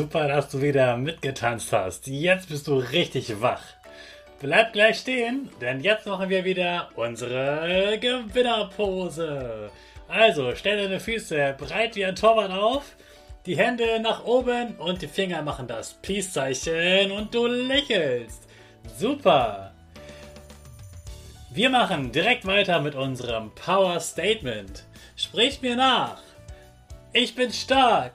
Super, dass du wieder mitgetanzt hast. Jetzt bist du richtig wach. Bleib gleich stehen, denn jetzt machen wir wieder unsere Gewinnerpose. Also, stell deine Füße breit wie ein Torwart auf, die Hände nach oben und die Finger machen das Peace-Zeichen und du lächelst. Super. Wir machen direkt weiter mit unserem Power Statement. Sprich mir nach. Ich bin stark.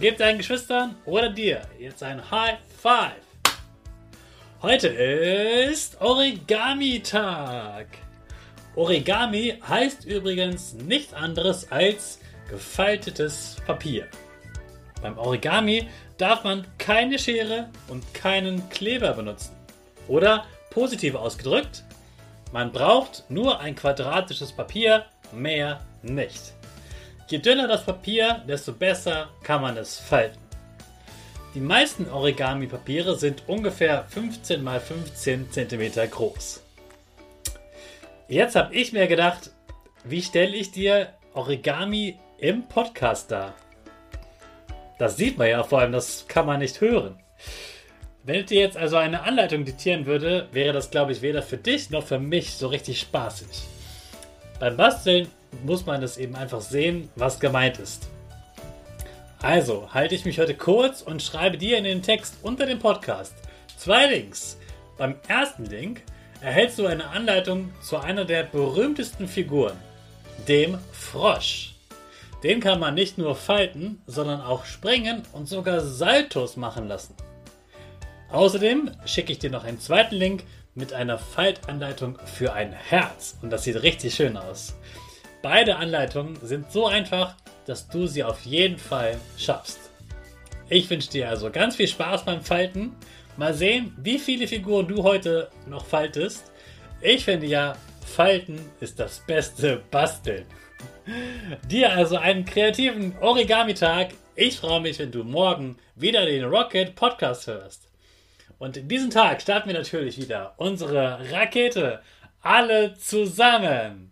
Gib deinen Geschwistern oder dir jetzt ein High Five. Heute ist Origami-Tag. Origami heißt übrigens nichts anderes als gefaltetes Papier. Beim Origami darf man keine Schere und keinen Kleber benutzen. Oder positiv ausgedrückt, man braucht nur ein quadratisches Papier, mehr nicht. Je dünner das Papier, desto besser kann man es falten. Die meisten Origami-Papiere sind ungefähr 15 x 15 cm groß. Jetzt habe ich mir gedacht, wie stelle ich dir Origami im Podcast dar? Das sieht man ja vor allem, das kann man nicht hören. Wenn ich dir jetzt also eine Anleitung diktieren würde, wäre das, glaube ich, weder für dich noch für mich so richtig spaßig. Beim Basteln muss man es eben einfach sehen, was gemeint ist. Also halte ich mich heute kurz und schreibe dir in den Text unter dem Podcast zwei Links. Beim ersten Link erhältst du eine Anleitung zu einer der berühmtesten Figuren, dem Frosch. Den kann man nicht nur falten, sondern auch springen und sogar Saltos machen lassen. Außerdem schicke ich dir noch einen zweiten Link mit einer Faltanleitung für ein Herz und das sieht richtig schön aus. Beide Anleitungen sind so einfach, dass du sie auf jeden Fall schaffst. Ich wünsche dir also ganz viel Spaß beim Falten. Mal sehen, wie viele Figuren du heute noch faltest. Ich finde ja, Falten ist das beste Basteln. Dir also einen kreativen Origami-Tag. Ich freue mich, wenn du morgen wieder den Rocket Podcast hörst. Und in diesem Tag starten wir natürlich wieder unsere Rakete. Alle zusammen.